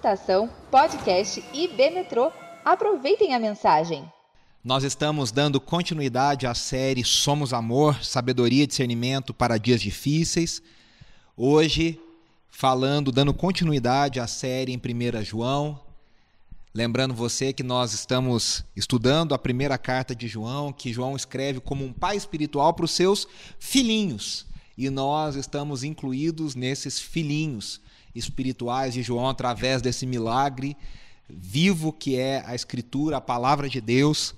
Estação Podcast IB Metrô. Aproveitem a mensagem. Nós estamos dando continuidade à série Somos Amor, Sabedoria e Discernimento para Dias Difíceis. Hoje, falando, dando continuidade à série em 1 João. Lembrando você que nós estamos estudando a primeira carta de João, que João escreve como um pai espiritual para os seus filhinhos. E nós estamos incluídos nesses filhinhos espirituais de João através desse milagre vivo que é a Escritura, a palavra de Deus.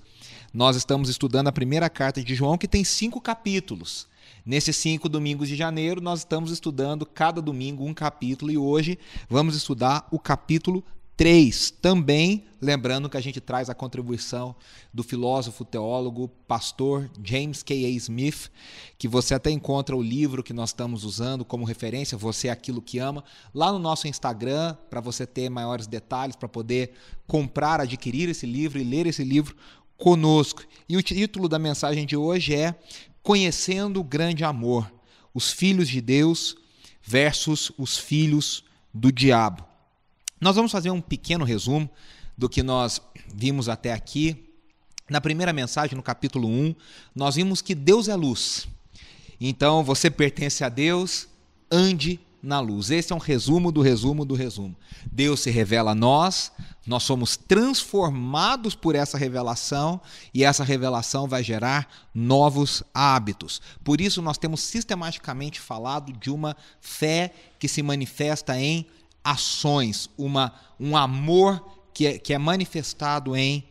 Nós estamos estudando a primeira carta de João, que tem cinco capítulos. Nesses cinco domingos de janeiro, nós estamos estudando cada domingo um capítulo e hoje vamos estudar o capítulo 3. Também lembrando que a gente traz a contribuição do filósofo, teólogo, pastor James K.A. Smith, que você até encontra o livro que nós estamos usando como referência, Você é Aquilo que Ama, lá no nosso Instagram, para você ter maiores detalhes, para poder comprar, adquirir esse livro e ler esse livro conosco. E o título da mensagem de hoje é Conhecendo o Grande Amor: Os Filhos de Deus versus os Filhos do Diabo. Nós vamos fazer um pequeno resumo do que nós vimos até aqui. Na primeira mensagem, no capítulo 1, nós vimos que Deus é luz. Então, você pertence a Deus, ande na luz. Esse é um resumo do resumo do resumo. Deus se revela a nós, nós somos transformados por essa revelação e essa revelação vai gerar novos hábitos. Por isso, nós temos sistematicamente falado de uma fé que se manifesta em ações, uma, um amor que é, que é manifestado em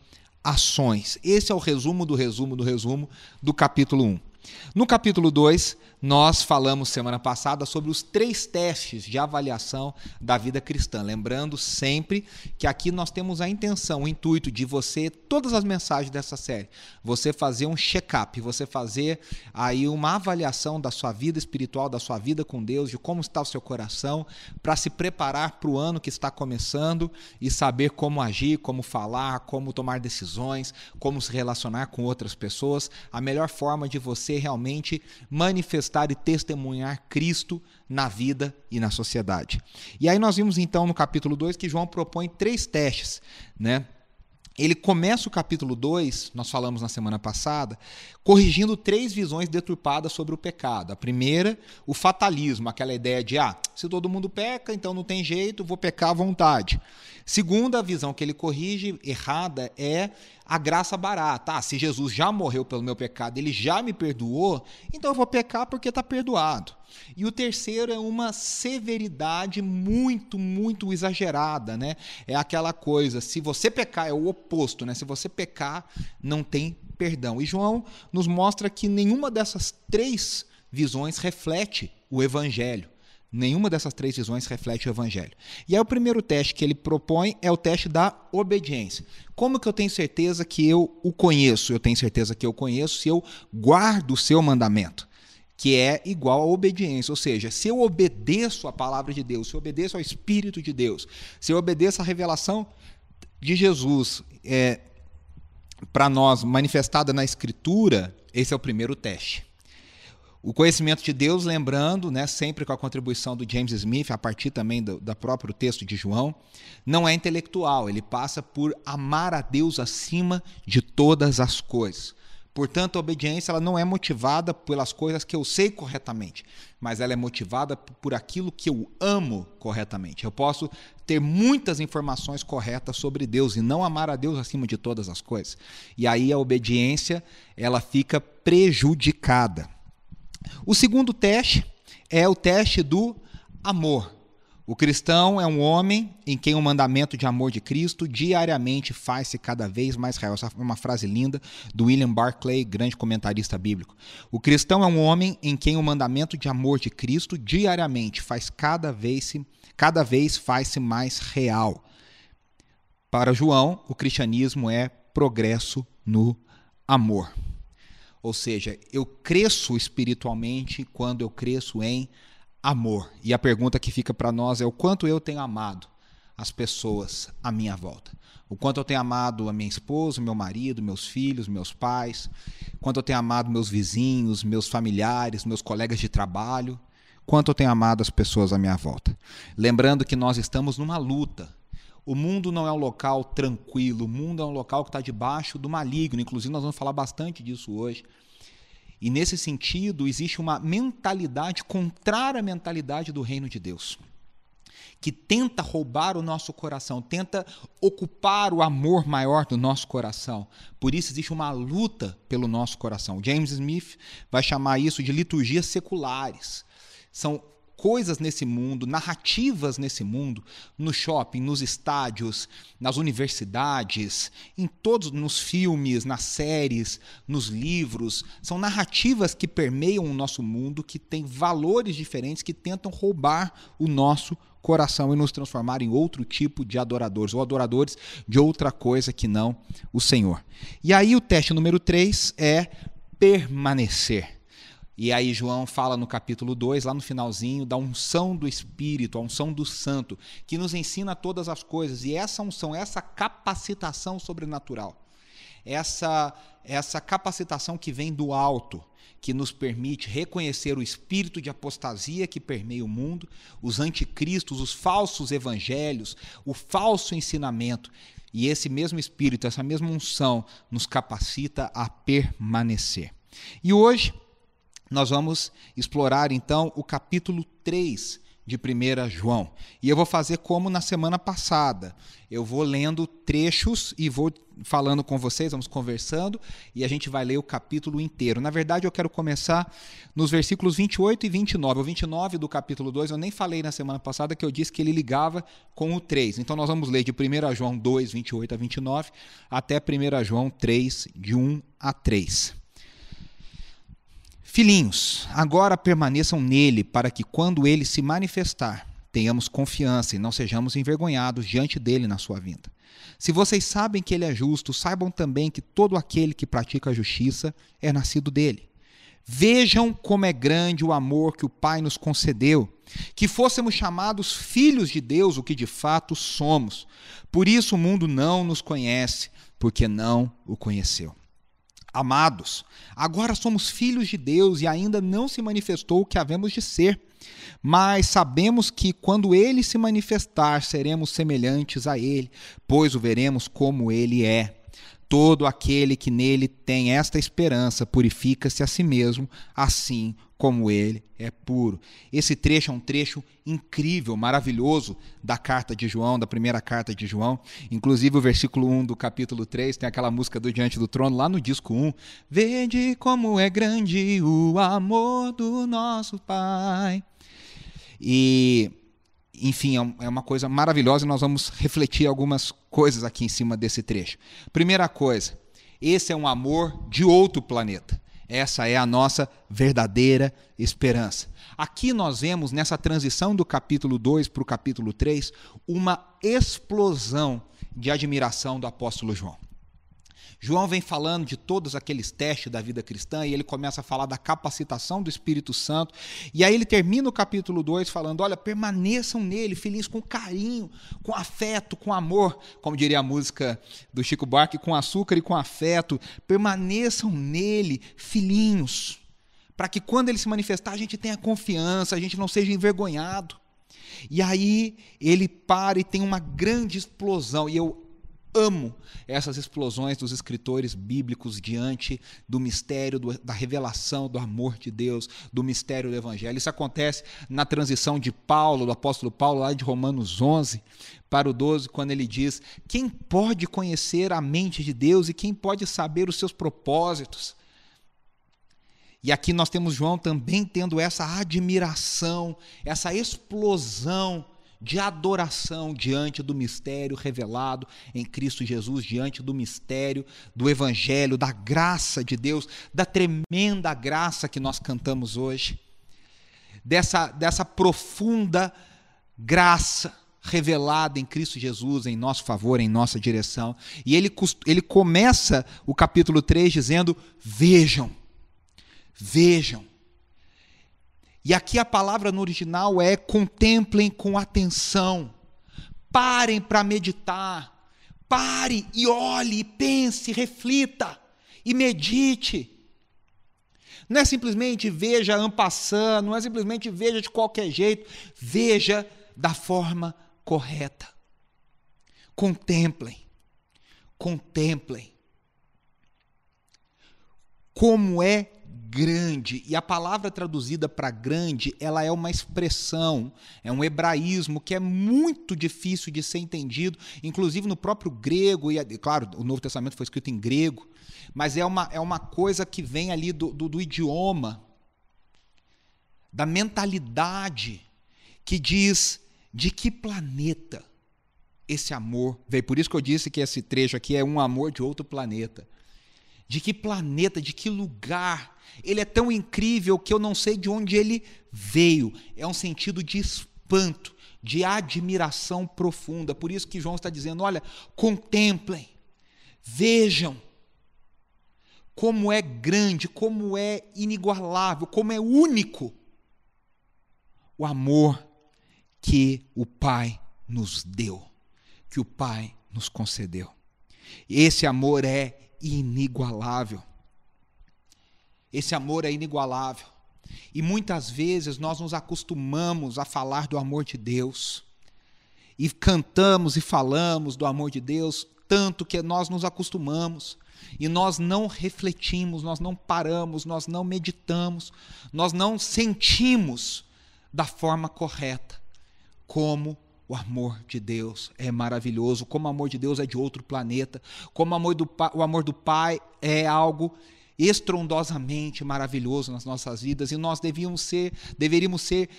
ações. Esse é o resumo do resumo do resumo do capítulo 1. No capítulo 2, nós falamos semana passada sobre os três testes de avaliação da vida cristã. Lembrando sempre que aqui nós temos a intenção, o intuito de você, todas as mensagens dessa série, você fazer um check-up, você fazer aí uma avaliação da sua vida espiritual, da sua vida com Deus, de como está o seu coração, para se preparar para o ano que está começando e saber como agir, como falar, como tomar decisões, como se relacionar com outras pessoas. A melhor forma de você realmente manifestar manifestar e testemunhar Cristo na vida e na sociedade. E aí nós vimos então no capítulo 2 que João propõe três testes, né? Ele começa o capítulo 2, nós falamos na semana passada, corrigindo três visões deturpadas sobre o pecado. A primeira, o fatalismo, aquela ideia de, ah, se todo mundo peca, então não tem jeito, vou pecar à vontade. Segunda visão que ele corrige, errada, é a graça barata. Ah, se Jesus já morreu pelo meu pecado, ele já me perdoou, então eu vou pecar porque está perdoado. E o terceiro é uma severidade muito, muito exagerada, né? É aquela coisa, se você pecar, é o oposto, né? Se você pecar, não tem perdão. E João nos mostra que nenhuma dessas três visões reflete o evangelho. Nenhuma dessas três visões reflete o evangelho. E aí o primeiro teste que ele propõe é o teste da obediência. Como que eu tenho certeza que eu o conheço? Eu tenho certeza que eu conheço se eu guardo o seu mandamento, que é igual à obediência. Ou seja, se eu obedeço à palavra de Deus, se eu obedeço ao Espírito de Deus, se eu obedeço à revelação de Jesus é, para nós manifestada na Escritura, esse é o primeiro teste. O conhecimento de Deus, lembrando, né, sempre com a contribuição do James Smith, a partir também do, do próprio texto de João, não é intelectual, ele passa por amar a Deus acima de todas as coisas. Portanto, a obediência ela não é motivada pelas coisas que eu sei corretamente, mas ela é motivada por aquilo que eu amo corretamente. Eu posso ter muitas informações corretas sobre Deus e não amar a Deus acima de todas as coisas. E aí a obediência ela fica prejudicada. O segundo teste é o teste do amor. O cristão é um homem em quem o mandamento de amor de Cristo diariamente faz-se cada vez mais real. Essa é uma frase linda do William Barclay, grande comentarista bíblico. O cristão é um homem em quem o mandamento de amor de Cristo diariamente faz cada vez, cada vez faz-se mais real. Para João, o cristianismo é progresso no amor. Ou seja, eu cresço espiritualmente quando eu cresço em. E a pergunta que fica para nós é o quanto eu tenho amado as pessoas à minha volta. O quanto eu tenho amado a minha esposa, meu marido, meus filhos, meus pais, quanto eu tenho amado meus vizinhos, meus familiares, meus colegas de trabalho, quanto eu tenho amado as pessoas à minha volta. Lembrando que nós estamos numa luta O mundo não é um local tranquilo, o mundo é um local que está debaixo do maligno. Inclusive, nós vamos falar bastante disso hoje. E nesse sentido, existe uma mentalidade contrária à mentalidade do reino de Deus, que tenta roubar o nosso coração, tenta ocupar o amor maior do nosso coração. Por isso existe uma luta pelo nosso coração. James Smith vai chamar isso de liturgias seculares. São coisas nesse mundo, narrativas nesse mundo, no shopping, nos estádios, nas universidades, em todos, nos filmes, nas séries, nos livros, são narrativas que permeiam o nosso mundo, que têm valores diferentes, que tentam roubar o nosso coração e nos transformar em outro tipo de adoradores, ou adoradores de outra coisa que não o Senhor. E aí o teste número 3 é permanecer. E aí João fala no capítulo 2, lá no finalzinho, da unção do Espírito, a unção do Santo, que nos ensina todas as coisas. E essa unção, essa capacitação sobrenatural, essa, essa capacitação que vem do alto, que nos permite reconhecer o espírito de apostasia que permeia o mundo, os anticristos, os falsos evangelhos, o falso ensinamento. E esse mesmo espírito, essa mesma unção, nos capacita a permanecer. E hoje nós vamos explorar então o capítulo 3 de 1 João. E eu vou fazer como na semana passada. Eu vou lendo trechos e vou falando com vocês, vamos conversando e a gente vai ler o capítulo inteiro. Na verdade, eu quero começar nos versículos 28 e 29. O 29 do capítulo 2 eu nem falei na semana passada que eu disse que ele ligava com o 3. Então nós vamos ler de 1 João 2, 28 a 29 até 1 João 3, de 1 a 3. Filhinhos, agora permaneçam nele, para que quando ele se manifestar, tenhamos confiança e não sejamos envergonhados diante dele na sua vinda. Se vocês sabem que ele é justo, saibam também que todo aquele que pratica a justiça é nascido dele. Vejam como é grande o amor que o Pai nos concedeu, que fôssemos chamados filhos de Deus, o que de fato somos. Por isso o mundo não nos conhece, porque não o conheceu. Amados, agora somos filhos de Deus e ainda não se manifestou o que havemos de ser. Mas sabemos que quando ele se manifestar, seremos semelhantes a ele, pois o veremos como ele é. Todo aquele que nele tem esta esperança purifica-se a si mesmo, assim como ele é puro. Esse trecho é um trecho incrível, maravilhoso da carta de João, da primeira carta de João. Inclusive o versículo 1 do capítulo 3 tem aquela música do Diante do Trono, lá no disco 1. Vede como é grande o amor do nosso Pai. E enfim, é, é uma coisa maravilhosa e nós vamos refletir algumas coisas aqui em cima desse trecho. Primeira coisa, esse é um amor de outro planeta. Essa é a nossa verdadeira esperança. Aqui nós vemos, nessa transição do capítulo 2 para o capítulo 3, uma explosão de admiração do apóstolo João. João vem falando de todos aqueles testes da vida cristã e ele começa a falar da capacitação do Espírito Santo. E aí ele termina o capítulo 2 falando: olha, permaneçam nele, felizes com carinho, com afeto, com amor, como diria a música do Chico Buarque, com açúcar e com afeto. Permaneçam nele, filhinhos, para que quando ele se manifestar a gente tenha confiança, a gente não seja envergonhado. E aí ele para e tem uma grande explosão. E eu amo essas explosões dos escritores bíblicos diante do mistério do, da revelação do amor de Deus, do mistério do evangelho. Isso acontece na transição de Paulo, do apóstolo Paulo, lá de Romanos 11 para o 12, quando ele diz: Quem pode conhecer a mente de Deus e quem pode saber os seus propósitos? E aqui nós temos João também tendo essa admiração, essa explosão de adoração diante do mistério revelado em Cristo Jesus, diante do mistério do Evangelho, da graça de Deus, da tremenda graça que nós cantamos hoje, dessa, dessa profunda graça revelada em Cristo Jesus em nosso favor, em nossa direção. E ele, ele começa o capítulo 3 dizendo: Vejam, vejam e aqui a palavra no original é contemplem com atenção, parem para meditar, pare e olhe, pense, reflita e medite. Não é simplesmente veja ampassando, não é simplesmente veja de qualquer jeito, veja da forma correta. Contemplem, contemplem. Como é grande. E a palavra traduzida para grande, ela é uma expressão, é um hebraísmo que é muito difícil de ser entendido, inclusive no próprio grego, e claro, o Novo Testamento foi escrito em grego, mas é uma, é uma coisa que vem ali do, do, do idioma, da mentalidade, que diz de que planeta esse amor veio. Por isso que eu disse que esse trecho aqui é um amor de outro planeta. De que planeta, de que lugar. Ele é tão incrível que eu não sei de onde ele veio. É um sentido de espanto, de admiração profunda. Por isso que João está dizendo: olha, contemplem, vejam como é grande, como é inigualável, como é único o amor que o Pai nos deu, que o Pai nos concedeu. Esse amor é inigualável. Esse amor é inigualável. E muitas vezes nós nos acostumamos a falar do amor de Deus. E cantamos e falamos do amor de Deus, tanto que nós nos acostumamos e nós não refletimos, nós não paramos, nós não meditamos, nós não sentimos da forma correta como o amor de Deus é maravilhoso, como o amor de Deus é de outro planeta, como o amor do, o amor do Pai é algo estrondosamente maravilhoso nas nossas vidas e nós devíamos ser, deveríamos ser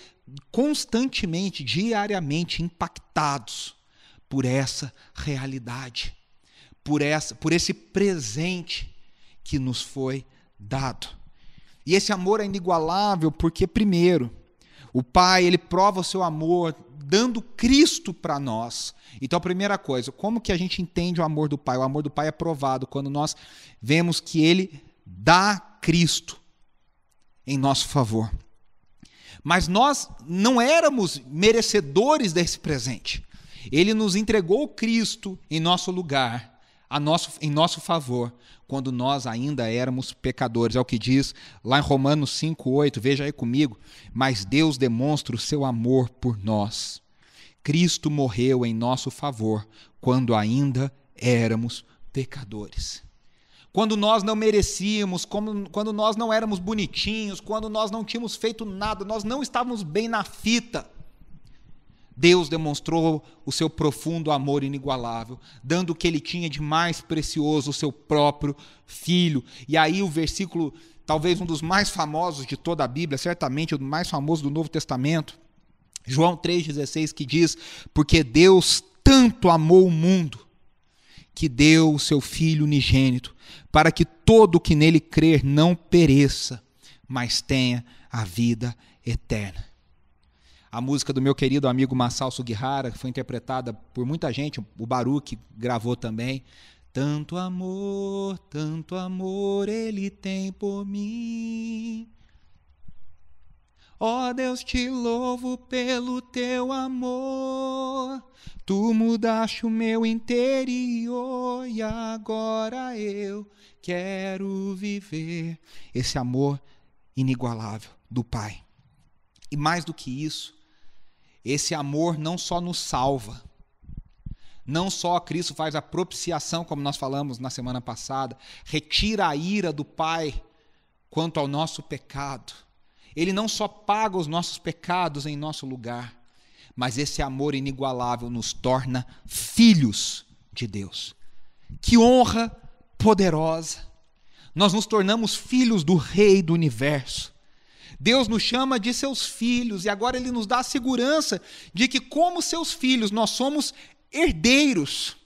constantemente, diariamente impactados por essa realidade, por essa, por esse presente que nos foi dado. E esse amor é inigualável porque primeiro, o Pai, ele prova o seu amor dando Cristo para nós. Então, a primeira coisa, como que a gente entende o amor do Pai? O amor do Pai é provado quando nós vemos que ele dá Cristo em nosso favor. Mas nós não éramos merecedores desse presente. Ele nos entregou Cristo em nosso lugar, a nosso, em nosso favor, quando nós ainda éramos pecadores. É o que diz lá em Romanos 5:8. Veja aí comigo, mas Deus demonstra o seu amor por nós. Cristo morreu em nosso favor quando ainda éramos pecadores. Quando nós não merecíamos, quando nós não éramos bonitinhos, quando nós não tínhamos feito nada, nós não estávamos bem na fita. Deus demonstrou o seu profundo amor inigualável, dando o que ele tinha de mais precioso, o seu próprio filho. E aí o versículo, talvez um dos mais famosos de toda a Bíblia, certamente o mais famoso do Novo Testamento, João 3,16, que diz: Porque Deus tanto amou o mundo, que deu o seu Filho unigênito, para que todo que nele crer não pereça, mas tenha a vida eterna a música do meu querido amigo Massal Sugihara, que foi interpretada por muita gente, o Baruch gravou também. Tanto amor, tanto amor ele tem por mim. Ó oh, Deus, te louvo pelo teu amor. Tu mudaste o meu interior e agora eu quero viver esse amor inigualável do Pai. E mais do que isso, esse amor não só nos salva, não só Cristo faz a propiciação, como nós falamos na semana passada, retira a ira do Pai quanto ao nosso pecado. Ele não só paga os nossos pecados em nosso lugar, mas esse amor inigualável nos torna filhos de Deus. Que honra poderosa! Nós nos tornamos filhos do Rei do universo. Deus nos chama de seus filhos e agora Ele nos dá a segurança de que, como seus filhos, nós somos herdeiros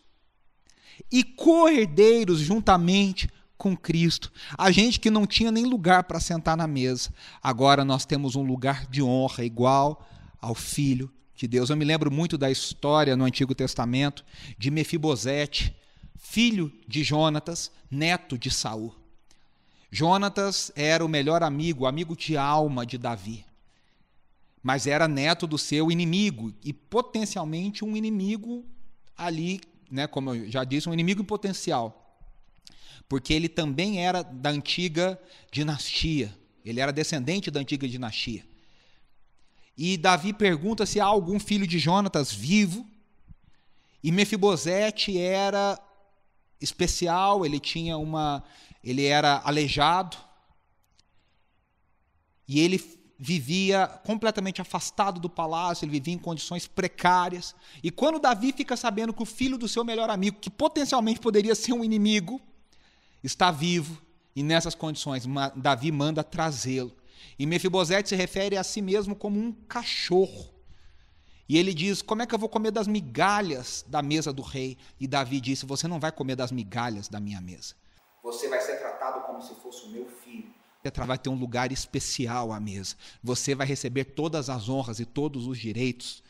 e co-herdeiros juntamente com Cristo. A gente que não tinha nem lugar para sentar na mesa, agora nós temos um lugar de honra igual ao Filho de Deus. Eu me lembro muito da história no Antigo Testamento de Mefibosete, filho de Jonatas, neto de Saul. Jonatas era o melhor amigo, amigo de alma de Davi. Mas era neto do seu inimigo e potencialmente um inimigo ali, né, como eu já disse, um inimigo em potencial. Porque ele também era da antiga dinastia. Ele era descendente da antiga dinastia. E Davi pergunta se há algum filho de Jonatas vivo. E Mefibosete era especial, ele tinha uma ele era aleijado. E ele vivia completamente afastado do palácio, ele vivia em condições precárias. E quando Davi fica sabendo que o filho do seu melhor amigo, que potencialmente poderia ser um inimigo, está vivo, e nessas condições Davi manda trazê-lo. E Mefibosete se refere a si mesmo como um cachorro. E ele diz: Como é que eu vou comer das migalhas da mesa do rei? E Davi disse: Você não vai comer das migalhas da minha mesa. Você vai ser tratado como se fosse o meu filho. Você vai ter um lugar especial à mesa. Você vai receber todas as honras e todos os direitos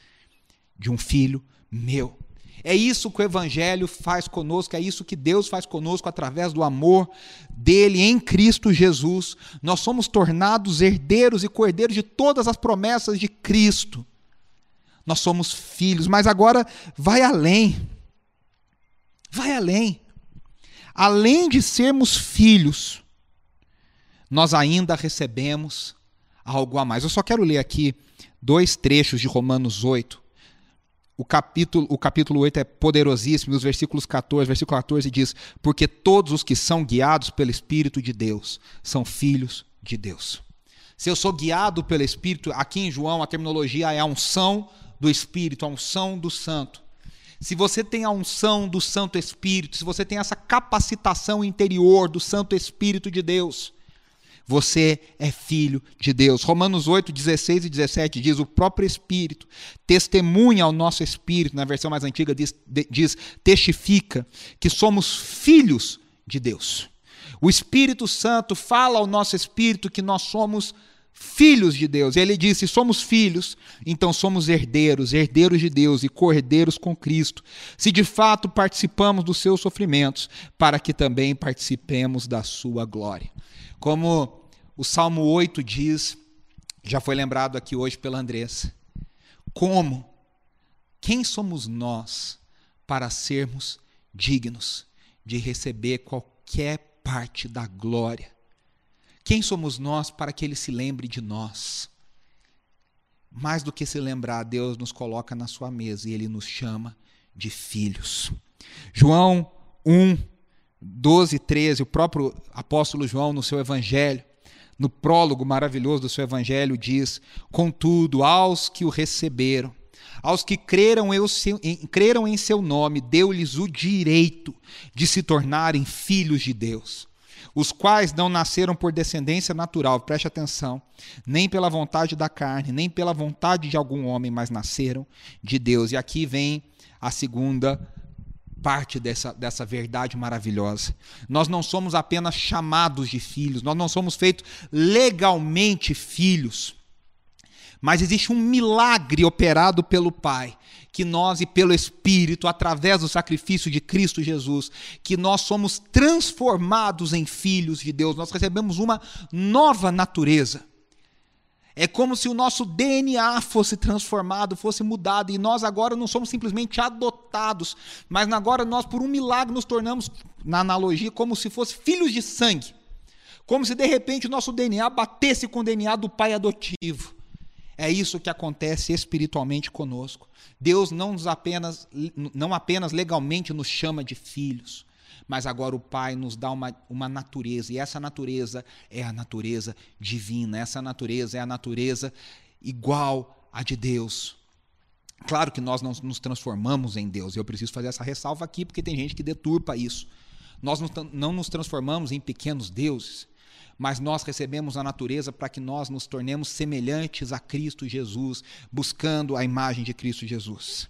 de um filho meu. É isso que o Evangelho faz conosco, é isso que Deus faz conosco através do amor dele em Cristo Jesus. Nós somos tornados herdeiros e cordeiros de todas as promessas de Cristo. Nós somos filhos, mas agora vai além. Vai além. Além de sermos filhos, nós ainda recebemos algo a mais. Eu só quero ler aqui dois trechos de Romanos 8. O capítulo, o capítulo 8 é poderosíssimo, os versículos 14, versículo 14 diz: Porque todos os que são guiados pelo Espírito de Deus são filhos de Deus. Se eu sou guiado pelo Espírito, aqui em João a terminologia é a unção do Espírito, a unção do Santo. Se você tem a unção do Santo Espírito, se você tem essa capacitação interior do Santo Espírito de Deus, você é filho de Deus. Romanos 8, 16 e 17 diz: O próprio Espírito testemunha ao nosso espírito, na versão mais antiga diz, diz testifica que somos filhos de Deus. O Espírito Santo fala ao nosso espírito que nós somos filhos de Deus. E ele disse: somos filhos, então somos herdeiros, herdeiros de Deus e cordeiros com Cristo, se de fato participamos dos seus sofrimentos, para que também participemos da sua glória. Como o Salmo 8 diz, já foi lembrado aqui hoje pela Andressa. Como? Quem somos nós para sermos dignos de receber qualquer parte da glória? Quem somos nós para que ele se lembre de nós? Mais do que se lembrar, Deus nos coloca na sua mesa e ele nos chama de filhos. João 1, 12 e 13, o próprio apóstolo João, no seu evangelho, no prólogo maravilhoso do seu evangelho, diz: Contudo, aos que o receberam, aos que creram, em, creram em seu nome, deu-lhes o direito de se tornarem filhos de Deus, os quais não nasceram por descendência natural, preste atenção, nem pela vontade da carne, nem pela vontade de algum homem, mas nasceram de Deus. E aqui vem a segunda parte dessa, dessa verdade maravilhosa. Nós não somos apenas chamados de filhos, nós não somos feitos legalmente filhos, mas existe um milagre operado pelo Pai, que nós e pelo Espírito, através do sacrifício de Cristo Jesus, que nós somos transformados em filhos de Deus, nós recebemos uma nova natureza. É como se o nosso DNA fosse transformado, fosse mudado, e nós agora não somos simplesmente adotados, mas agora nós, por um milagre, nos tornamos, na analogia, como se fosse filhos de sangue. Como se de repente o nosso DNA batesse com o DNA do pai adotivo. É isso que acontece espiritualmente conosco. Deus não, apenas, não apenas legalmente nos chama de filhos, mas agora o Pai nos dá uma, uma natureza, e essa natureza é a natureza divina, essa natureza é a natureza igual à de Deus. Claro que nós não nos transformamos em Deus, eu preciso fazer essa ressalva aqui, porque tem gente que deturpa isso. Nós não nos transformamos em pequenos deuses, mas nós recebemos a natureza para que nós nos tornemos semelhantes a Cristo Jesus, buscando a imagem de Cristo Jesus.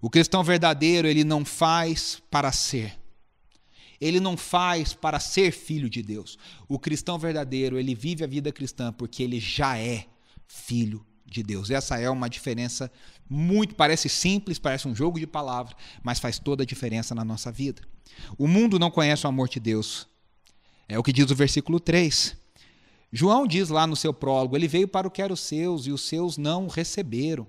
O cristão verdadeiro, ele não faz para ser, ele não faz para ser filho de Deus. O cristão verdadeiro, ele vive a vida cristã porque ele já é filho de Deus. Essa é uma diferença muito, parece simples, parece um jogo de palavras, mas faz toda a diferença na nossa vida. O mundo não conhece o amor de Deus. É o que diz o versículo 3. João diz lá no seu prólogo: Ele veio para o que era os seus e os seus não o receberam.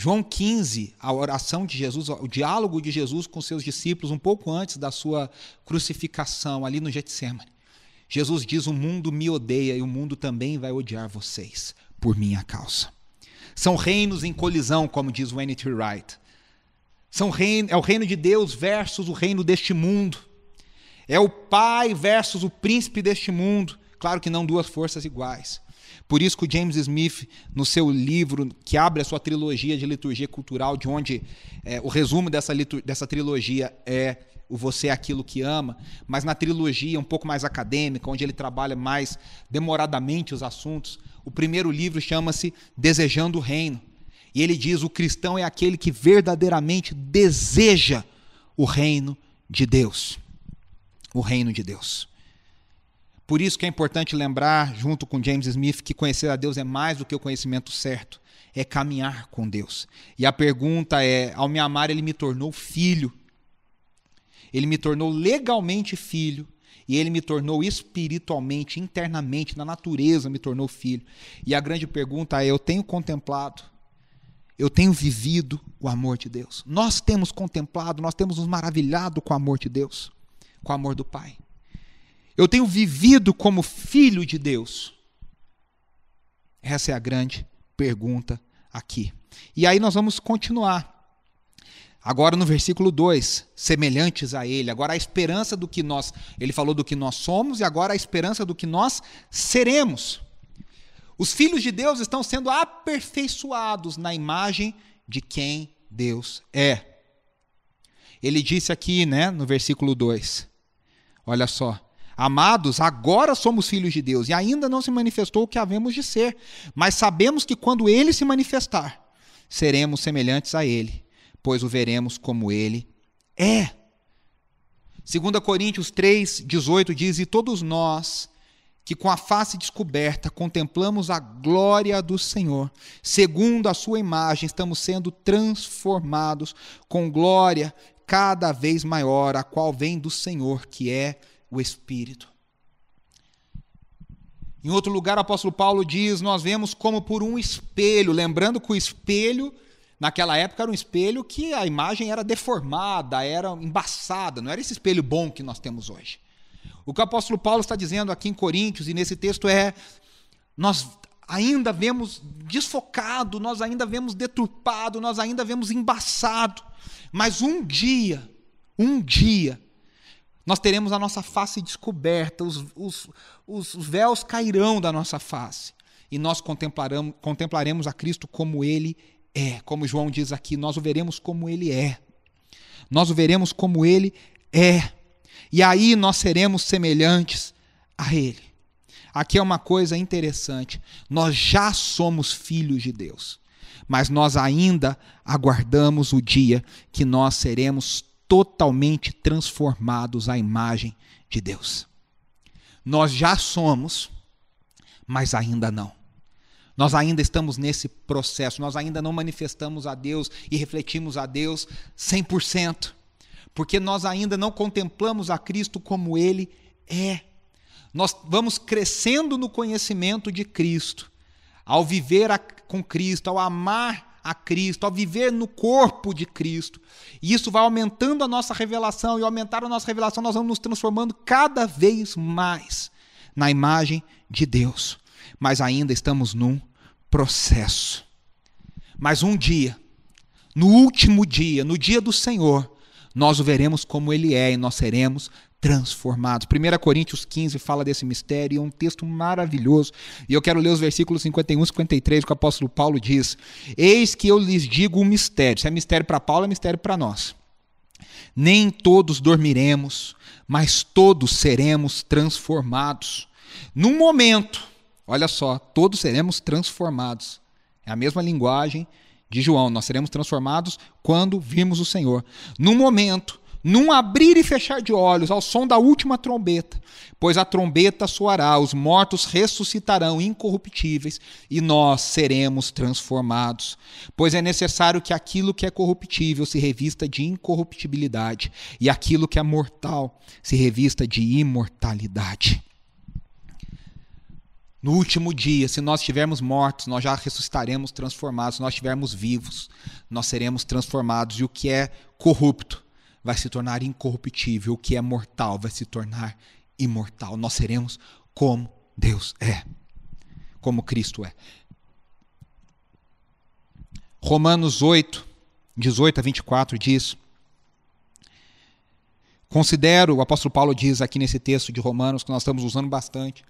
João 15, a oração de Jesus, o diálogo de Jesus com seus discípulos um pouco antes da sua crucificação ali no Getsemane. Jesus diz: "O mundo me odeia e o mundo também vai odiar vocês por minha causa". São reinos em colisão, como diz o N.T. Wright. São reino, é o reino de Deus versus o reino deste mundo. É o pai versus o príncipe deste mundo. Claro que não duas forças iguais. Por isso que o James Smith, no seu livro, que abre a sua trilogia de liturgia cultural, de onde é, o resumo dessa, dessa trilogia é o Você é Aquilo que Ama, mas na trilogia um pouco mais acadêmica, onde ele trabalha mais demoradamente os assuntos, o primeiro livro chama-se Desejando o Reino. E ele diz: o cristão é aquele que verdadeiramente deseja o reino de Deus. O reino de Deus. Por isso que é importante lembrar, junto com James Smith, que conhecer a Deus é mais do que o conhecimento certo, é caminhar com Deus. E a pergunta é: ao me amar, ele me tornou filho. Ele me tornou legalmente filho. E ele me tornou espiritualmente, internamente, na natureza, me tornou filho. E a grande pergunta é: eu tenho contemplado, eu tenho vivido o amor de Deus. Nós temos contemplado, nós temos nos maravilhado com o amor de Deus, com o amor do Pai. Eu tenho vivido como filho de Deus? Essa é a grande pergunta aqui. E aí nós vamos continuar. Agora no versículo 2, semelhantes a ele. Agora a esperança do que nós, ele falou do que nós somos e agora a esperança do que nós seremos. Os filhos de Deus estão sendo aperfeiçoados na imagem de quem Deus é. Ele disse aqui, né, no versículo 2. Olha só. Amados, agora somos filhos de Deus e ainda não se manifestou o que havemos de ser, mas sabemos que quando ele se manifestar, seremos semelhantes a ele, pois o veremos como ele é. 2 Coríntios 3, 18 diz: E todos nós, que com a face descoberta contemplamos a glória do Senhor, segundo a sua imagem, estamos sendo transformados com glória cada vez maior, a qual vem do Senhor, que é o Espírito. Em outro lugar, o apóstolo Paulo diz: Nós vemos como por um espelho, lembrando que o espelho, naquela época, era um espelho que a imagem era deformada, era embaçada, não era esse espelho bom que nós temos hoje. O que o apóstolo Paulo está dizendo aqui em Coríntios e nesse texto é: nós ainda vemos desfocado, nós ainda vemos deturpado, nós ainda vemos embaçado, mas um dia, um dia, nós teremos a nossa face descoberta, os, os, os véus cairão da nossa face e nós contemplaremos, contemplaremos a Cristo como Ele é. Como João diz aqui, nós o veremos como Ele é. Nós o veremos como Ele é. E aí nós seremos semelhantes a Ele. Aqui é uma coisa interessante. Nós já somos filhos de Deus, mas nós ainda aguardamos o dia que nós seremos totalmente transformados à imagem de Deus. Nós já somos, mas ainda não. Nós ainda estamos nesse processo, nós ainda não manifestamos a Deus e refletimos a Deus 100%, porque nós ainda não contemplamos a Cristo como Ele é. Nós vamos crescendo no conhecimento de Cristo, ao viver a, com Cristo, ao amar a Cristo, ao viver no corpo de Cristo. E isso vai aumentando a nossa revelação, e aumentar a nossa revelação, nós vamos nos transformando cada vez mais na imagem de Deus. Mas ainda estamos num processo. Mas um dia, no último dia, no dia do Senhor, nós o veremos como ele é e nós seremos transformados. 1 Coríntios 15 fala desse mistério, é um texto maravilhoso. E eu quero ler os versículos 51 e 53, que o apóstolo Paulo diz: Eis que eu lhes digo um mistério. Se é mistério para Paulo, é mistério para nós. Nem todos dormiremos, mas todos seremos transformados. Num momento, olha só, todos seremos transformados. É a mesma linguagem de João. Nós seremos transformados quando virmos o Senhor. Num momento, num abrir e fechar de olhos, ao som da última trombeta. Pois a trombeta soará, os mortos ressuscitarão incorruptíveis e nós seremos transformados. Pois é necessário que aquilo que é corruptível se revista de incorruptibilidade e aquilo que é mortal se revista de imortalidade. No último dia, se nós estivermos mortos, nós já ressuscitaremos transformados. Se nós estivermos vivos, nós seremos transformados. E o que é corrupto vai se tornar incorruptível, o que é mortal vai se tornar imortal. Nós seremos como Deus é, como Cristo é. Romanos 8, 18 a 24 diz: Considero, o apóstolo Paulo diz aqui nesse texto de Romanos, que nós estamos usando bastante,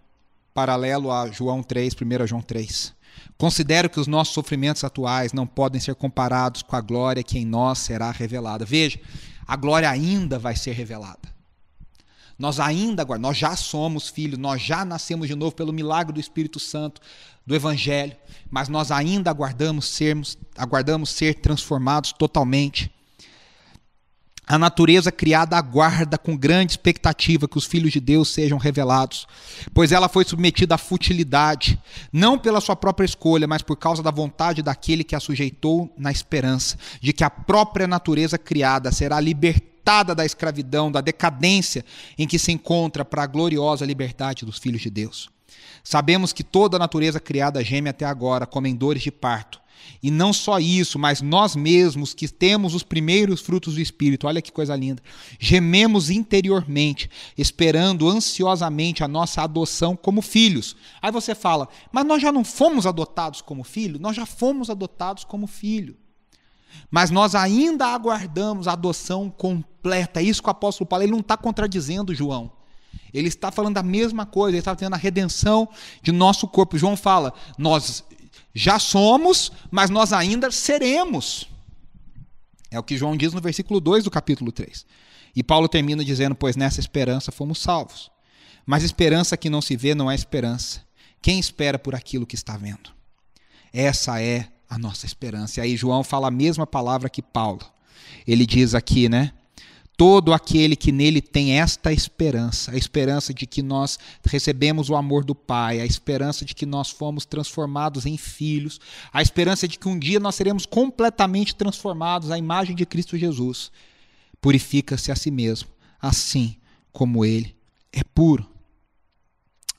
paralelo a João 3, 1 João 3. Considero que os nossos sofrimentos atuais não podem ser comparados com a glória que em nós será revelada. Veja, a glória ainda vai ser revelada. Nós ainda, nós já somos filhos, nós já nascemos de novo pelo milagre do Espírito Santo, do Evangelho, mas nós ainda aguardamos sermos, aguardamos ser transformados totalmente a natureza criada aguarda com grande expectativa que os filhos de Deus sejam revelados, pois ela foi submetida à futilidade, não pela sua própria escolha, mas por causa da vontade daquele que a sujeitou na esperança de que a própria natureza criada será libertada da escravidão, da decadência em que se encontra para a gloriosa liberdade dos filhos de Deus. Sabemos que toda a natureza criada geme até agora, como em dores de parto e não só isso, mas nós mesmos que temos os primeiros frutos do Espírito, olha que coisa linda, gememos interiormente, esperando ansiosamente a nossa adoção como filhos. Aí você fala, mas nós já não fomos adotados como filho? Nós já fomos adotados como filho. Mas nós ainda aguardamos a adoção completa. É isso que o apóstolo Paulo ele não está contradizendo João. Ele está falando a mesma coisa, ele está tendo a redenção de nosso corpo. João fala: nós já somos, mas nós ainda seremos. É o que João diz no versículo 2 do capítulo 3. E Paulo termina dizendo: Pois nessa esperança fomos salvos. Mas esperança que não se vê não é esperança. Quem espera por aquilo que está vendo? Essa é a nossa esperança. E aí João fala a mesma palavra que Paulo. Ele diz aqui, né? Todo aquele que nele tem esta esperança, a esperança de que nós recebemos o amor do Pai, a esperança de que nós fomos transformados em filhos, a esperança de que um dia nós seremos completamente transformados à imagem de Cristo Jesus, purifica-se a si mesmo, assim como ele é puro.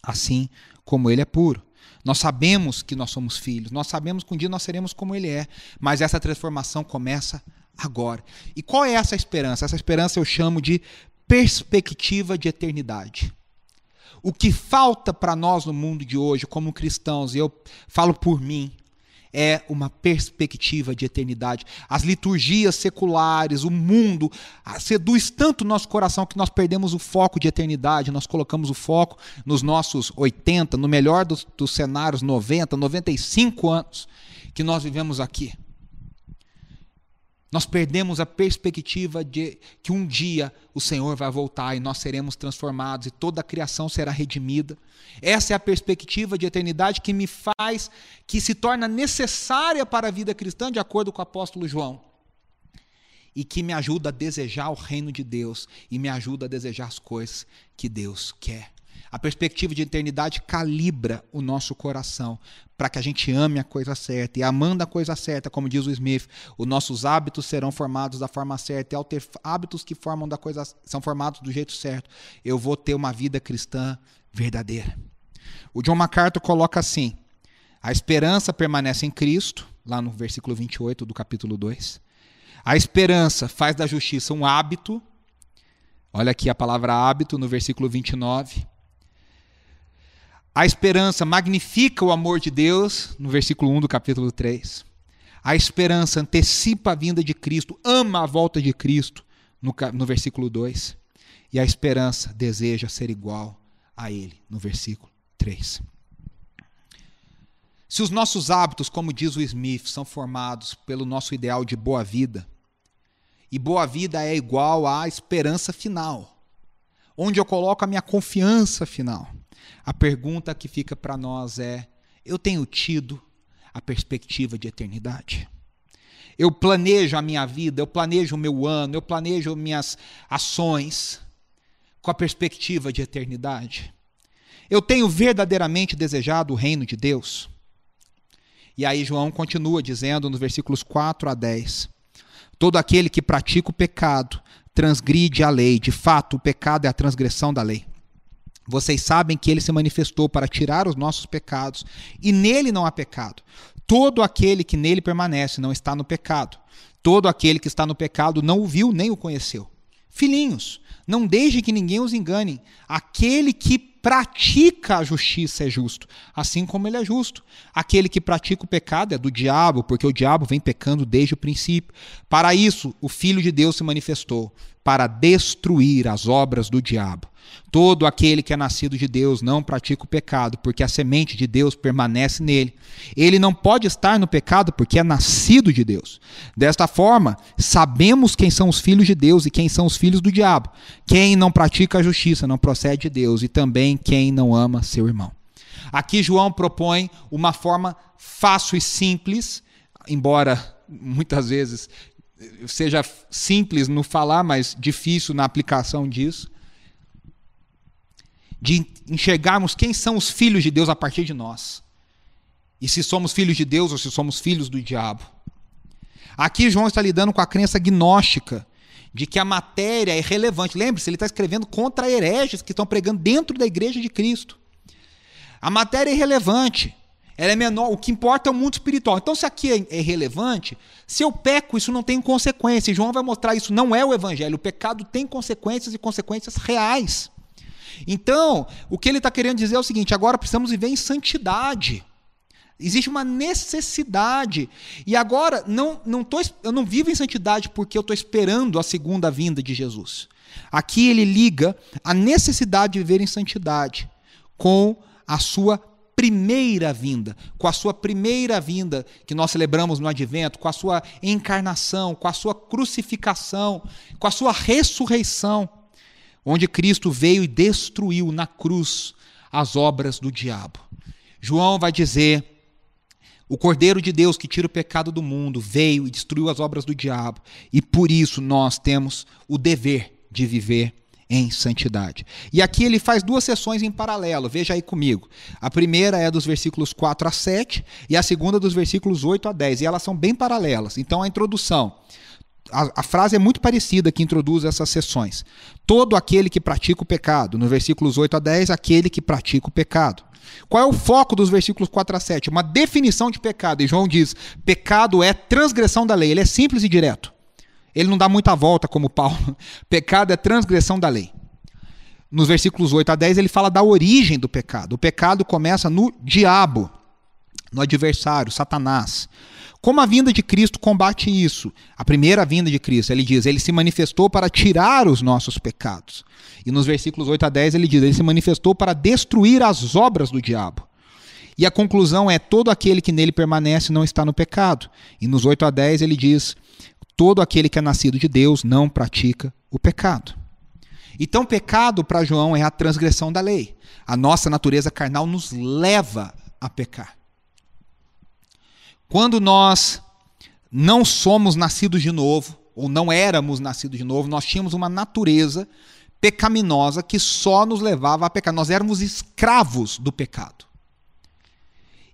Assim como ele é puro. Nós sabemos que nós somos filhos, nós sabemos que um dia nós seremos como ele é, mas essa transformação começa agora. E qual é essa esperança? Essa esperança eu chamo de perspectiva de eternidade. O que falta para nós no mundo de hoje, como cristãos, e eu falo por mim, é uma perspectiva de eternidade. As liturgias seculares, o mundo, ah, seduz tanto o nosso coração que nós perdemos o foco de eternidade, nós colocamos o foco nos nossos 80, no melhor dos, dos cenários, 90, 95 anos que nós vivemos aqui. Nós perdemos a perspectiva de que um dia o Senhor vai voltar e nós seremos transformados e toda a criação será redimida. Essa é a perspectiva de eternidade que me faz, que se torna necessária para a vida cristã, de acordo com o apóstolo João. E que me ajuda a desejar o reino de Deus e me ajuda a desejar as coisas que Deus quer. A perspectiva de eternidade calibra o nosso coração para que a gente ame a coisa certa. E amando a coisa certa, como diz o Smith, os nossos hábitos serão formados da forma certa. E ao ter hábitos que formam da coisa, são formados do jeito certo, eu vou ter uma vida cristã verdadeira. O John MacArthur coloca assim: a esperança permanece em Cristo, lá no versículo 28 do capítulo 2. A esperança faz da justiça um hábito. Olha aqui a palavra hábito no versículo 29. A esperança magnifica o amor de Deus, no versículo 1 do capítulo 3. A esperança antecipa a vinda de Cristo, ama a volta de Cristo, no, no versículo 2. E a esperança deseja ser igual a Ele, no versículo 3. Se os nossos hábitos, como diz o Smith, são formados pelo nosso ideal de boa vida, e boa vida é igual à esperança final, onde eu coloco a minha confiança final. A pergunta que fica para nós é: eu tenho tido a perspectiva de eternidade? Eu planejo a minha vida, eu planejo o meu ano, eu planejo minhas ações com a perspectiva de eternidade? Eu tenho verdadeiramente desejado o reino de Deus? E aí João continua dizendo nos versículos 4 a 10: Todo aquele que pratica o pecado transgride a lei, de fato, o pecado é a transgressão da lei. Vocês sabem que ele se manifestou para tirar os nossos pecados, e nele não há pecado. Todo aquele que nele permanece não está no pecado. Todo aquele que está no pecado não o viu nem o conheceu. Filhinhos, não deixe que ninguém os engane. Aquele que pratica a justiça é justo, assim como ele é justo. Aquele que pratica o pecado é do diabo, porque o diabo vem pecando desde o princípio. Para isso, o Filho de Deus se manifestou para destruir as obras do diabo. Todo aquele que é nascido de Deus não pratica o pecado, porque a semente de Deus permanece nele. Ele não pode estar no pecado porque é nascido de Deus. Desta forma, sabemos quem são os filhos de Deus e quem são os filhos do diabo. Quem não pratica a justiça não procede de Deus, e também quem não ama seu irmão. Aqui João propõe uma forma fácil e simples, embora muitas vezes seja simples no falar, mas difícil na aplicação disso de enxergarmos quem são os filhos de Deus a partir de nós. E se somos filhos de Deus ou se somos filhos do diabo. Aqui João está lidando com a crença gnóstica de que a matéria é relevante. Lembre-se, ele está escrevendo contra hereges que estão pregando dentro da igreja de Cristo. A matéria é irrelevante. Ela é menor. O que importa é o mundo espiritual. Então, se aqui é irrelevante, se eu peco, isso não tem consequência. João vai mostrar isso. Não é o evangelho. O pecado tem consequências e consequências reais. Então, o que ele está querendo dizer é o seguinte: agora precisamos viver em santidade. Existe uma necessidade. E agora, não, não tô, eu não vivo em santidade porque eu estou esperando a segunda vinda de Jesus. Aqui ele liga a necessidade de viver em santidade com a sua primeira vinda, com a sua primeira vinda que nós celebramos no advento, com a sua encarnação, com a sua crucificação, com a sua ressurreição onde Cristo veio e destruiu na cruz as obras do diabo. João vai dizer: o Cordeiro de Deus que tira o pecado do mundo veio e destruiu as obras do diabo, e por isso nós temos o dever de viver em santidade. E aqui ele faz duas sessões em paralelo, veja aí comigo. A primeira é dos versículos 4 a 7 e a segunda dos versículos 8 a 10, e elas são bem paralelas. Então a introdução a, a, frase é muito parecida que introduz essas sessões. Todo aquele que pratica o pecado. No versículos 8 a 10, aquele que pratica o pecado. Qual é o foco dos versículos 4 a 7? Uma definição de pecado. E João diz: pecado é transgressão da lei. Ele é simples e direto. Ele não dá muita volta como Paulo. Pecado é transgressão da lei. Nos versículos 8 a 10, ele fala da origem do pecado. O pecado começa no diabo, no adversário, Satanás. Como a vinda de Cristo combate isso? A primeira vinda de Cristo, ele diz, ele se manifestou para tirar os nossos pecados. E nos versículos 8 a 10 ele diz, ele se manifestou para destruir as obras do diabo. E a conclusão é: todo aquele que nele permanece não está no pecado. E nos 8 a 10 ele diz: todo aquele que é nascido de Deus não pratica o pecado. Então, pecado para João é a transgressão da lei. A nossa natureza carnal nos leva a pecar. Quando nós não somos nascidos de novo, ou não éramos nascidos de novo, nós tínhamos uma natureza pecaminosa que só nos levava a pecar. Nós éramos escravos do pecado.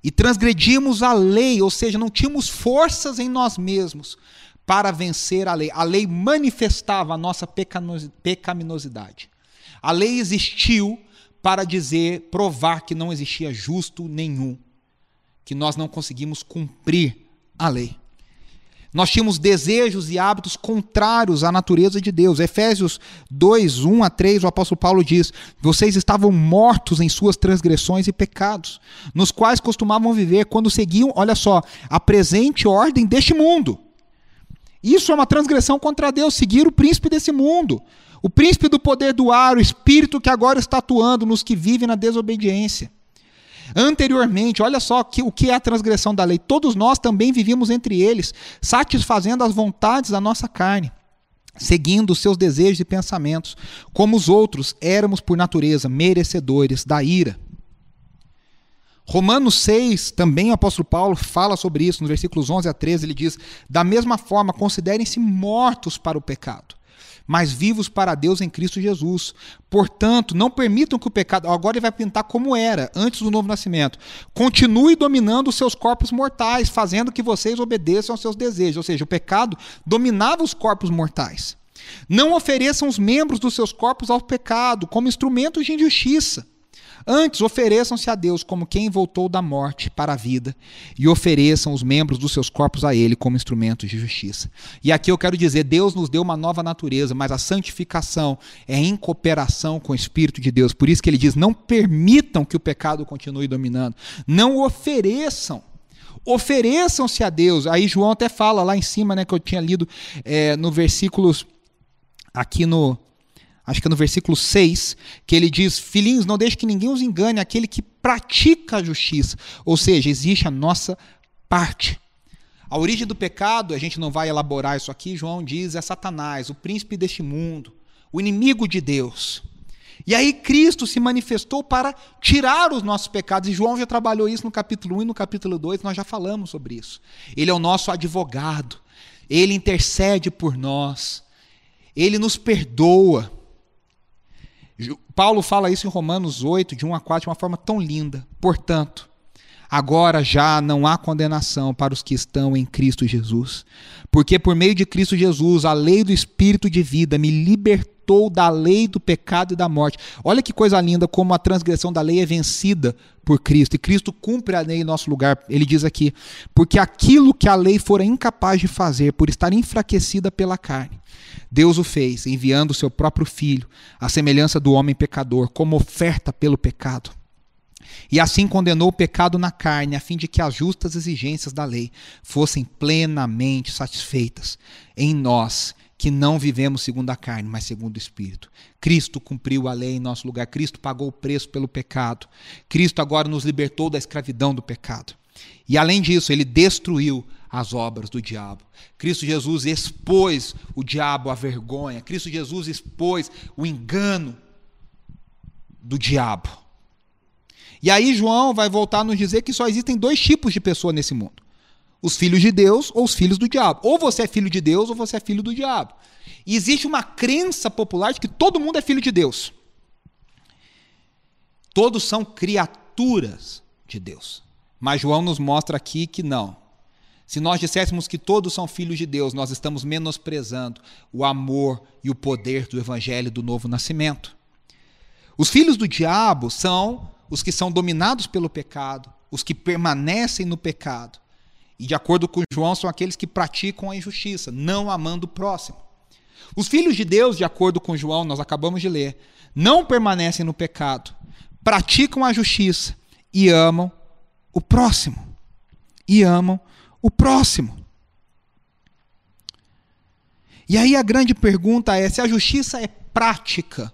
E transgredimos a lei, ou seja, não tínhamos forças em nós mesmos para vencer a lei. A lei manifestava a nossa pecaminosidade. A lei existiu para dizer, provar que não existia justo nenhum que nós não conseguimos cumprir a lei. Nós tínhamos desejos e hábitos contrários à natureza de Deus. Efésios 2, 1 a 3, o apóstolo Paulo diz: Vocês estavam mortos em suas transgressões e pecados, nos quais costumavam viver quando seguiam, olha só, a presente ordem deste mundo. Isso é uma transgressão contra Deus, seguir o príncipe desse mundo, o príncipe do poder do ar, o espírito que agora está atuando nos que vivem na desobediência. Anteriormente, olha só que, o que é a transgressão da lei. Todos nós também vivíamos entre eles, satisfazendo as vontades da nossa carne, seguindo os seus desejos e pensamentos. Como os outros, éramos por natureza merecedores da ira. Romanos 6, também o apóstolo Paulo fala sobre isso, nos versículos 11 a 13, ele diz: Da mesma forma, considerem-se mortos para o pecado mas vivos para Deus em Cristo Jesus. Portanto, não permitam que o pecado, agora ele vai pintar como era antes do novo nascimento, continue dominando os seus corpos mortais, fazendo que vocês obedeçam aos seus desejos. Ou seja, o pecado dominava os corpos mortais. Não ofereçam os membros dos seus corpos ao pecado como instrumentos de injustiça. Antes, ofereçam-se a Deus como quem voltou da morte para a vida e ofereçam os membros dos seus corpos a Ele como instrumentos de justiça. E aqui eu quero dizer: Deus nos deu uma nova natureza, mas a santificação é em cooperação com o Espírito de Deus. Por isso que ele diz: não permitam que o pecado continue dominando, não ofereçam. Ofereçam-se a Deus. Aí João até fala lá em cima, né, que eu tinha lido é, no versículos, aqui no, acho que é no versículo 6, que ele diz: Filhinhos, não deixe que ninguém os engane, aquele que pratica a justiça. Ou seja, existe a nossa parte. A origem do pecado, a gente não vai elaborar isso aqui, João diz, é Satanás, o príncipe deste mundo, o inimigo de Deus. E aí Cristo se manifestou para tirar os nossos pecados, e João já trabalhou isso no capítulo 1 e no capítulo 2, nós já falamos sobre isso. Ele é o nosso advogado, ele intercede por nós, ele nos perdoa. Paulo fala isso em Romanos 8, de 1 a 4, de uma forma tão linda. Portanto, agora já não há condenação para os que estão em Cristo Jesus. Porque por meio de Cristo Jesus, a lei do Espírito de vida me libertou da lei do pecado e da morte. Olha que coisa linda como a transgressão da lei é vencida por Cristo. E Cristo cumpre a lei em nosso lugar. Ele diz aqui: porque aquilo que a lei fora incapaz de fazer, por estar enfraquecida pela carne, Deus o fez, enviando o seu próprio filho, à semelhança do homem pecador, como oferta pelo pecado. E assim condenou o pecado na carne, a fim de que as justas exigências da lei fossem plenamente satisfeitas em nós, que não vivemos segundo a carne, mas segundo o Espírito. Cristo cumpriu a lei em nosso lugar, Cristo pagou o preço pelo pecado, Cristo agora nos libertou da escravidão do pecado. E além disso, ele destruiu as obras do diabo. Cristo Jesus expôs o diabo à vergonha. Cristo Jesus expôs o engano do diabo. E aí João vai voltar a nos dizer que só existem dois tipos de pessoa nesse mundo: os filhos de Deus ou os filhos do diabo. Ou você é filho de Deus ou você é filho do diabo. E existe uma crença popular de que todo mundo é filho de Deus. Todos são criaturas de Deus. Mas João nos mostra aqui que não. Se nós disséssemos que todos são filhos de Deus, nós estamos menosprezando o amor e o poder do evangelho do novo nascimento. Os filhos do diabo são os que são dominados pelo pecado, os que permanecem no pecado. E de acordo com João, são aqueles que praticam a injustiça, não amando o próximo. Os filhos de Deus, de acordo com João, nós acabamos de ler, não permanecem no pecado, praticam a justiça e amam o próximo. E amam o próximo. E aí a grande pergunta é: se a justiça é prática,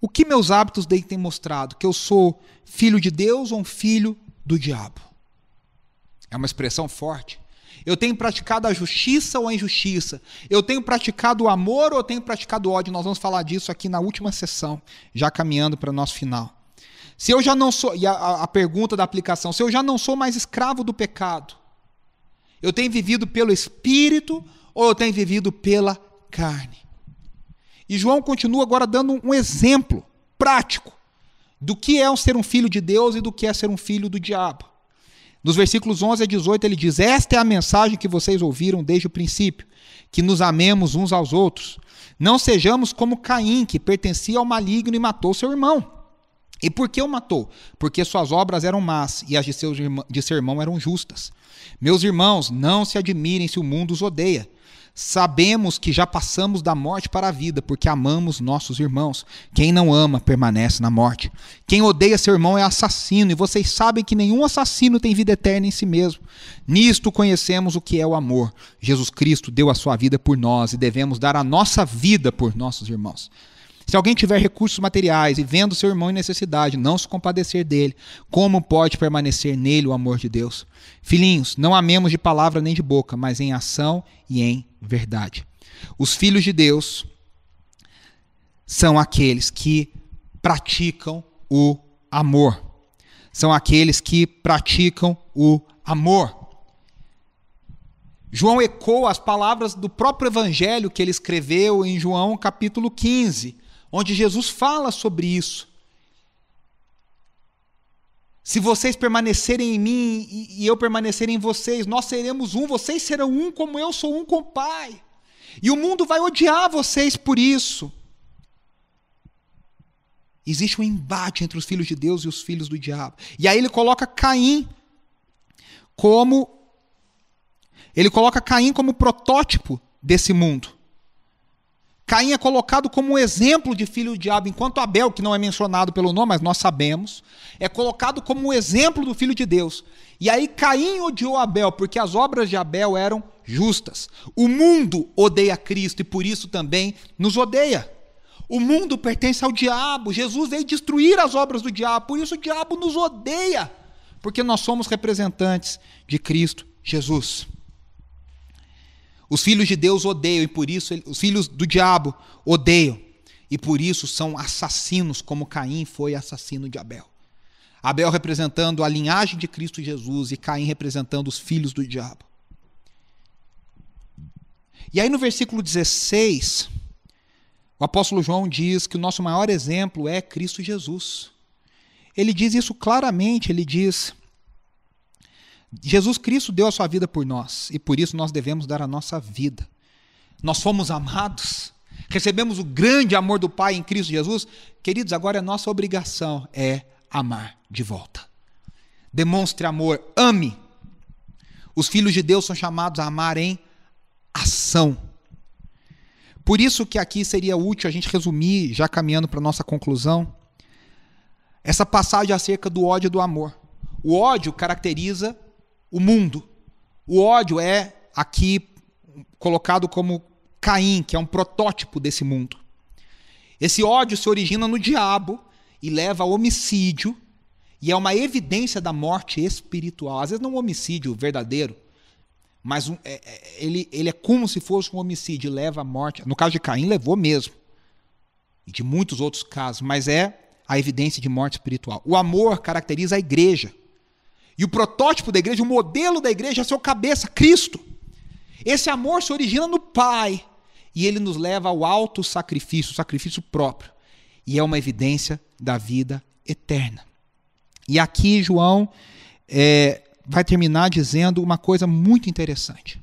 o que meus hábitos têm mostrado? Que eu sou filho de Deus ou um filho do diabo? É uma expressão forte. Eu tenho praticado a justiça ou a injustiça? Eu tenho praticado o amor ou eu tenho praticado o ódio? Nós vamos falar disso aqui na última sessão, já caminhando para o nosso final. Se eu já não sou, e a, a pergunta da aplicação, se eu já não sou mais escravo do pecado, eu tenho vivido pelo Espírito ou eu tenho vivido pela carne? E João continua agora dando um exemplo prático do que é ser um filho de Deus e do que é ser um filho do diabo. Nos versículos 11 a 18 ele diz: Esta é a mensagem que vocês ouviram desde o princípio, que nos amemos uns aos outros. Não sejamos como Caim, que pertencia ao maligno e matou seu irmão. E por que o matou? Porque suas obras eram más e as de, seu, de seu irmão eram justas. Meus irmãos, não se admirem se o mundo os odeia. Sabemos que já passamos da morte para a vida, porque amamos nossos irmãos. Quem não ama permanece na morte. Quem odeia seu irmão é assassino, e vocês sabem que nenhum assassino tem vida eterna em si mesmo. Nisto conhecemos o que é o amor. Jesus Cristo deu a sua vida por nós e devemos dar a nossa vida por nossos irmãos. Se alguém tiver recursos materiais e vendo seu irmão em necessidade, não se compadecer dele, como pode permanecer nele o amor de Deus? Filhinhos, não amemos de palavra nem de boca, mas em ação e em verdade. Os filhos de Deus são aqueles que praticam o amor. São aqueles que praticam o amor. João ecoa as palavras do próprio evangelho que ele escreveu em João capítulo 15 onde Jesus fala sobre isso. Se vocês permanecerem em mim e eu permanecer em vocês, nós seremos um, vocês serão um como eu sou um com o Pai. E o mundo vai odiar vocês por isso. Existe um embate entre os filhos de Deus e os filhos do diabo. E aí ele coloca Caim como ele coloca Caim como protótipo desse mundo. Caim é colocado como um exemplo de filho do diabo, enquanto Abel, que não é mencionado pelo nome, mas nós sabemos, é colocado como um exemplo do filho de Deus. E aí Caim odiou Abel, porque as obras de Abel eram justas. O mundo odeia Cristo e por isso também nos odeia. O mundo pertence ao diabo. Jesus veio destruir as obras do diabo, por isso o diabo nos odeia, porque nós somos representantes de Cristo Jesus. Os filhos de Deus odeiam e por isso os filhos do diabo odeiam e por isso são assassinos como Caim foi assassino de Abel. Abel representando a linhagem de Cristo Jesus e Caim representando os filhos do diabo. E aí no versículo 16, o apóstolo João diz que o nosso maior exemplo é Cristo Jesus. Ele diz isso claramente, ele diz: Jesus Cristo deu a sua vida por nós e por isso nós devemos dar a nossa vida. Nós fomos amados, recebemos o grande amor do Pai em Cristo Jesus. Queridos, agora é nossa obrigação é amar de volta. Demonstre amor, ame. Os filhos de Deus são chamados a amar em ação. Por isso que aqui seria útil a gente resumir, já caminhando para a nossa conclusão, essa passagem acerca do ódio e do amor. O ódio caracteriza o mundo. O ódio é aqui colocado como Caim, que é um protótipo desse mundo. Esse ódio se origina no diabo e leva ao homicídio, e é uma evidência da morte espiritual. Às vezes não um homicídio verdadeiro, mas um, é, é, ele, ele é como se fosse um homicídio, leva à morte. No caso de Caim, levou mesmo. E de muitos outros casos, mas é a evidência de morte espiritual. O amor caracteriza a igreja. E o protótipo da igreja, o modelo da igreja é seu cabeça, Cristo. Esse amor se origina no Pai e ele nos leva ao alto sacrifício, sacrifício próprio. E é uma evidência da vida eterna. E aqui João é, vai terminar dizendo uma coisa muito interessante.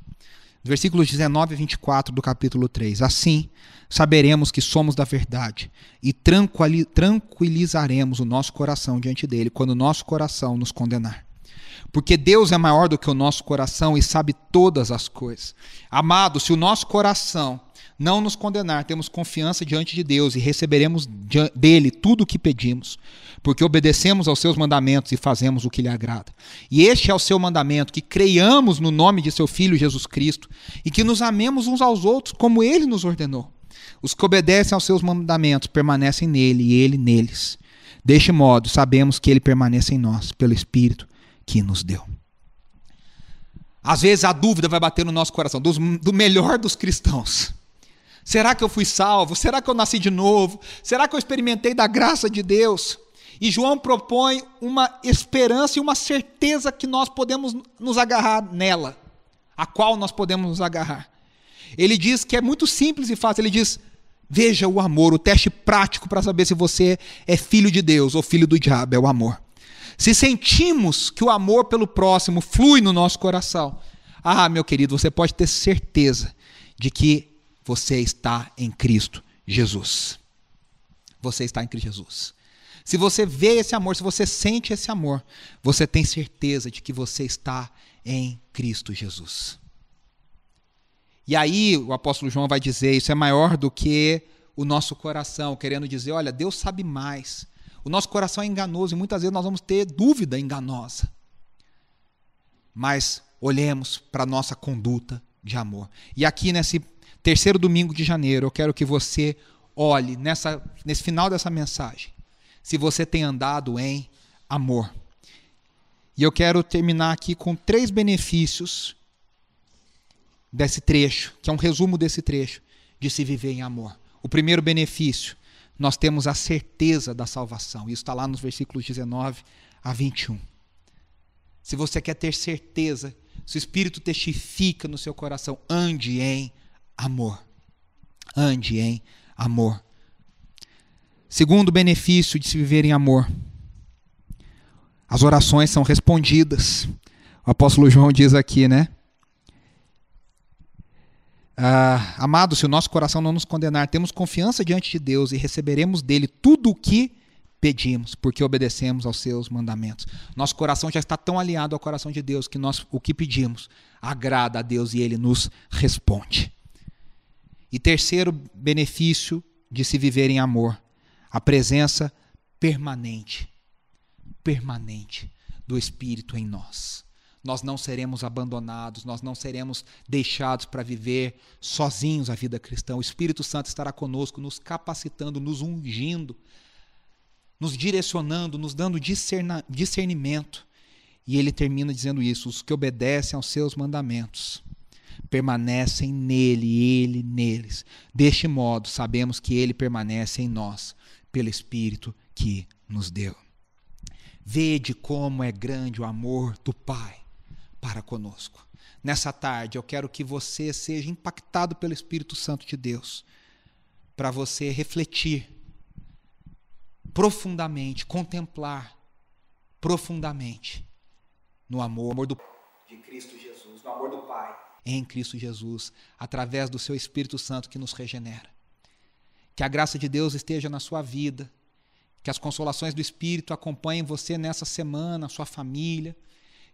Versículos 19 e 24 do capítulo 3. Assim, saberemos que somos da verdade e tranquilizaremos o nosso coração diante dele quando o nosso coração nos condenar. Porque Deus é maior do que o nosso coração e sabe todas as coisas. Amado, se o nosso coração não nos condenar, temos confiança diante de Deus e receberemos dele tudo o que pedimos, porque obedecemos aos seus mandamentos e fazemos o que lhe agrada. E este é o seu mandamento: que creiamos no nome de seu Filho Jesus Cristo e que nos amemos uns aos outros como ele nos ordenou. Os que obedecem aos seus mandamentos permanecem nele e ele neles. Deste modo, sabemos que ele permanece em nós, pelo Espírito que nos deu. Às vezes a dúvida vai bater no nosso coração, do, do melhor dos cristãos. Será que eu fui salvo? Será que eu nasci de novo? Será que eu experimentei da graça de Deus? E João propõe uma esperança e uma certeza que nós podemos nos agarrar nela, a qual nós podemos nos agarrar. Ele diz que é muito simples e fácil. Ele diz: veja o amor, o teste prático para saber se você é filho de Deus ou filho do diabo, é o amor. Se sentimos que o amor pelo próximo flui no nosso coração, ah, meu querido, você pode ter certeza de que você está em Cristo Jesus. Você está em Cristo Jesus. Se você vê esse amor, se você sente esse amor, você tem certeza de que você está em Cristo Jesus. E aí o apóstolo João vai dizer: isso é maior do que o nosso coração, querendo dizer, olha, Deus sabe mais. O nosso coração é enganoso e muitas vezes nós vamos ter dúvida enganosa. Mas olhemos para a nossa conduta de amor. E aqui nesse terceiro domingo de janeiro, eu quero que você olhe nessa, nesse final dessa mensagem, se você tem andado em amor. E eu quero terminar aqui com três benefícios desse trecho, que é um resumo desse trecho, de se viver em amor. O primeiro benefício, nós temos a certeza da salvação. Isso está lá nos versículos 19 a 21. Se você quer ter certeza, se o Espírito testifica no seu coração, ande em amor. Ande em amor. Segundo benefício de se viver em amor, as orações são respondidas. O apóstolo João diz aqui, né? Ah, amado, se o nosso coração não nos condenar, temos confiança diante de Deus e receberemos dele tudo o que pedimos, porque obedecemos aos seus mandamentos. Nosso coração já está tão alinhado ao coração de Deus que nós o que pedimos agrada a Deus e ele nos responde. E terceiro benefício de se viver em amor, a presença permanente, permanente do Espírito em nós. Nós não seremos abandonados, nós não seremos deixados para viver sozinhos a vida cristã. O Espírito Santo estará conosco, nos capacitando, nos ungindo, nos direcionando, nos dando discernimento. E ele termina dizendo isso: os que obedecem aos seus mandamentos permanecem nele, ele neles. Deste modo, sabemos que ele permanece em nós, pelo Espírito que nos deu. Vede como é grande o amor do Pai para conosco. Nessa tarde, eu quero que você seja impactado pelo Espírito Santo de Deus, para você refletir profundamente, contemplar profundamente no amor, amor do, de Cristo Jesus, no amor do Pai em Cristo Jesus, através do seu Espírito Santo que nos regenera. Que a graça de Deus esteja na sua vida, que as consolações do Espírito acompanhem você nessa semana, a sua família,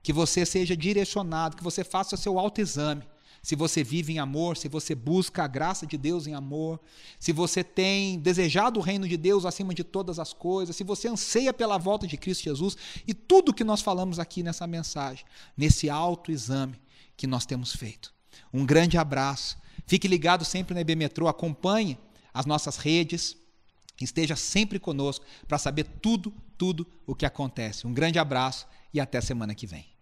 que você seja direcionado, que você faça seu autoexame. Se você vive em amor, se você busca a graça de Deus em amor, se você tem desejado o reino de Deus acima de todas as coisas, se você anseia pela volta de Cristo Jesus e tudo que nós falamos aqui nessa mensagem, nesse autoexame que nós temos feito. Um grande abraço. Fique ligado sempre na EB Metrô, acompanhe as nossas redes, esteja sempre conosco para saber tudo, tudo o que acontece. Um grande abraço e até semana que vem.